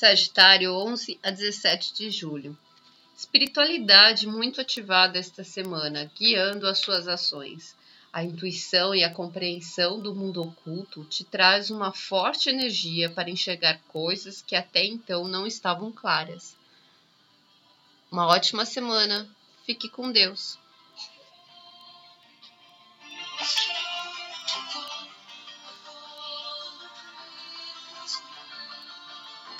Sagitário, 11 a 17 de julho. Espiritualidade muito ativada esta semana, guiando as suas ações. A intuição e a compreensão do mundo oculto te traz uma forte energia para enxergar coisas que até então não estavam claras. Uma ótima semana. Fique com Deus.